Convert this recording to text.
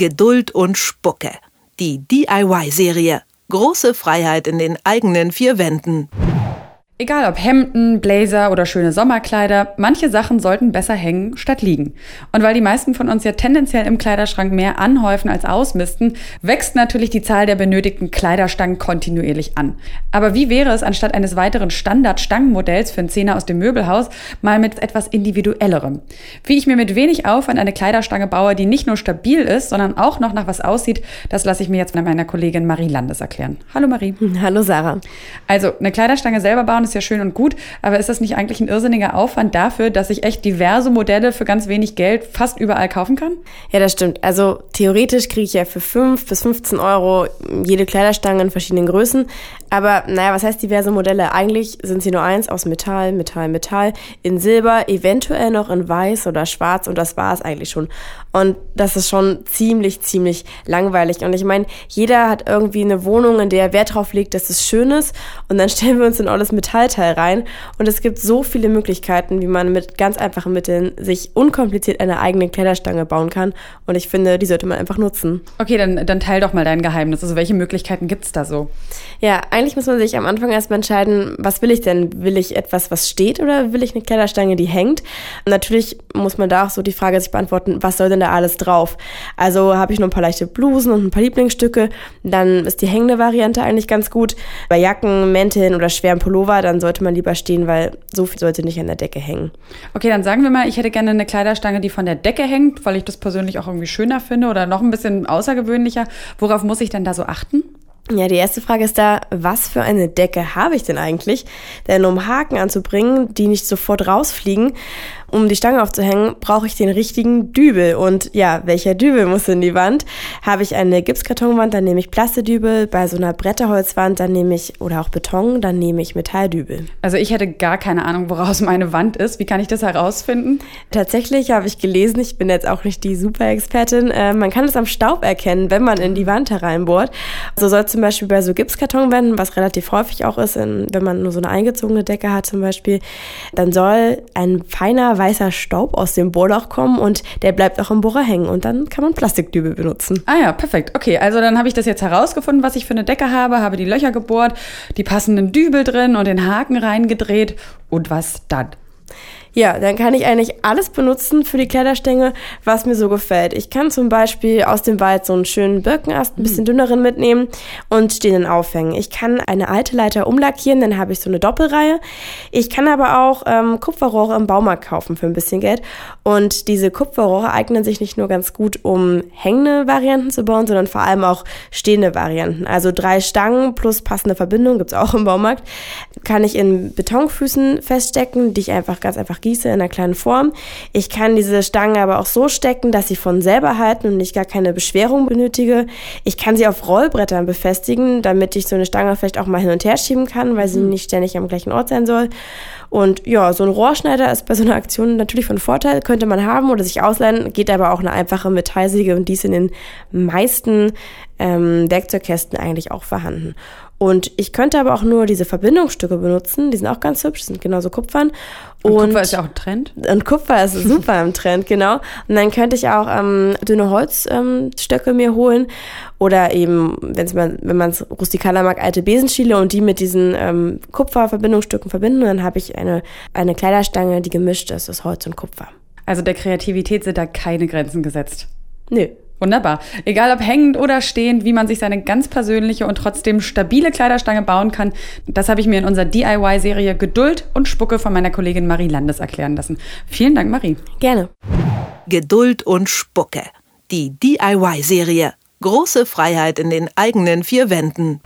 Geduld und Spucke. Die DIY-Serie. Große Freiheit in den eigenen vier Wänden. Egal ob Hemden, Blazer oder schöne Sommerkleider, manche Sachen sollten besser hängen statt liegen. Und weil die meisten von uns ja tendenziell im Kleiderschrank mehr anhäufen als ausmisten, wächst natürlich die Zahl der benötigten Kleiderstangen kontinuierlich an. Aber wie wäre es, anstatt eines weiteren Standard-Stangenmodells für einen Zehner aus dem Möbelhaus, mal mit etwas individuellerem? Wie ich mir mit wenig Aufwand eine Kleiderstange baue, die nicht nur stabil ist, sondern auch noch nach was aussieht, das lasse ich mir jetzt von meiner Kollegin Marie Landes erklären. Hallo Marie. Hallo Sarah. Also, eine Kleiderstange selber bauen ist ja schön und gut, aber ist das nicht eigentlich ein irrsinniger Aufwand dafür, dass ich echt diverse Modelle für ganz wenig Geld fast überall kaufen kann? Ja, das stimmt. Also theoretisch kriege ich ja für 5 bis 15 Euro jede Kleiderstange in verschiedenen Größen. Aber naja, was heißt diverse Modelle? Eigentlich sind sie nur eins aus Metall, Metall, Metall, in Silber, eventuell noch in Weiß oder Schwarz und das war es eigentlich schon. Und das ist schon ziemlich, ziemlich langweilig. Und ich meine, jeder hat irgendwie eine Wohnung, in der er Wert drauf legt, dass es schön ist. Und dann stellen wir uns in alles Metallteil rein. Und es gibt so viele Möglichkeiten, wie man mit ganz einfachen Mitteln sich unkompliziert eine eigene Kleiderstange bauen kann. Und ich finde, die sollte man einfach nutzen. Okay, dann, dann teil doch mal dein Geheimnis. Also welche Möglichkeiten gibt's da so? Ja, eigentlich muss man sich am Anfang erstmal entscheiden, was will ich denn? Will ich etwas, was steht oder will ich eine Kleiderstange, die hängt? Und natürlich muss man da auch so die Frage sich beantworten, was soll denn da alles drauf? Also habe ich nur ein paar leichte Blusen und ein paar Lieblingsstücke, dann ist die hängende Variante eigentlich ganz gut. Bei Jacken, Mänteln oder schweren Pullover, dann sollte man lieber stehen, weil so viel sollte nicht an der Decke hängen. Okay, dann sagen wir mal, ich hätte gerne eine Kleiderstange, die von der Decke hängt, weil ich das persönlich auch irgendwie schöner finde oder noch ein bisschen außergewöhnlicher. Worauf muss ich denn da so achten? Ja, die erste Frage ist da, was für eine Decke habe ich denn eigentlich? Denn um Haken anzubringen, die nicht sofort rausfliegen, um die Stange aufzuhängen, brauche ich den richtigen Dübel. Und ja, welcher Dübel muss in die Wand? Habe ich eine Gipskartonwand, dann nehme ich Plastedübel. Bei so einer Bretterholzwand, dann nehme ich, oder auch Beton, dann nehme ich Metalldübel. Also ich hätte gar keine Ahnung, woraus meine Wand ist. Wie kann ich das herausfinden? Tatsächlich habe ich gelesen, ich bin jetzt auch nicht die Super-Expertin, äh, man kann es am Staub erkennen, wenn man in die Wand hereinbohrt. So soll zum Beispiel bei so Gipskartonwänden, was relativ häufig auch ist, in, wenn man nur so eine eingezogene Decke hat zum Beispiel, dann soll ein feiner weißer Staub aus dem Bohrloch kommen und der bleibt auch im Bohrer hängen und dann kann man Plastikdübel benutzen. Ah ja, perfekt. Okay, also dann habe ich das jetzt herausgefunden, was ich für eine Decke habe, habe die Löcher gebohrt, die passenden Dübel drin und den Haken reingedreht und was dann? Ja, dann kann ich eigentlich alles benutzen für die Kleiderstänge, was mir so gefällt. Ich kann zum Beispiel aus dem Wald so einen schönen Birkenast, ein bisschen dünneren mitnehmen und den aufhängen. Ich kann eine alte Leiter umlackieren, dann habe ich so eine Doppelreihe. Ich kann aber auch ähm, Kupferrohre im Baumarkt kaufen für ein bisschen Geld. Und diese Kupferrohre eignen sich nicht nur ganz gut, um hängende Varianten zu bauen, sondern vor allem auch stehende Varianten. Also drei Stangen plus passende Verbindung gibt's auch im Baumarkt. Kann ich in Betonfüßen feststecken, die ich einfach ganz einfach gieße in einer kleinen Form. Ich kann diese Stangen aber auch so stecken, dass sie von selber halten und ich gar keine Beschwerung benötige. Ich kann sie auf Rollbrettern befestigen, damit ich so eine Stange vielleicht auch mal hin und her schieben kann, weil sie mhm. nicht ständig am gleichen Ort sein soll. Und ja, so ein Rohrschneider ist bei so einer Aktion natürlich von Vorteil, könnte man haben oder sich ausleihen, geht aber auch eine einfache Metallsäge und die ist in den meisten ähm, Werkzeugkästen eigentlich auch vorhanden. Und ich könnte aber auch nur diese Verbindungsstücke benutzen. Die sind auch ganz hübsch, sind genauso Kupfern. Und, und Kupfer ist ja auch ein Trend. Und Kupfer ist super im Trend, genau. Und dann könnte ich auch ähm, dünne Holzstöcke ähm, mir holen. Oder eben, wenn's man, wenn man es rustikaler mag, alte Besenstiele und die mit diesen ähm, Kupferverbindungsstücken verbinden. Und dann habe ich eine, eine Kleiderstange, die gemischt ist aus Holz und Kupfer. Also der Kreativität sind da keine Grenzen gesetzt. Nö. Wunderbar. Egal ob hängend oder stehend, wie man sich seine ganz persönliche und trotzdem stabile Kleiderstange bauen kann, das habe ich mir in unserer DIY-Serie Geduld und Spucke von meiner Kollegin Marie Landes erklären lassen. Vielen Dank, Marie. Gerne. Geduld und Spucke. Die DIY-Serie. Große Freiheit in den eigenen vier Wänden.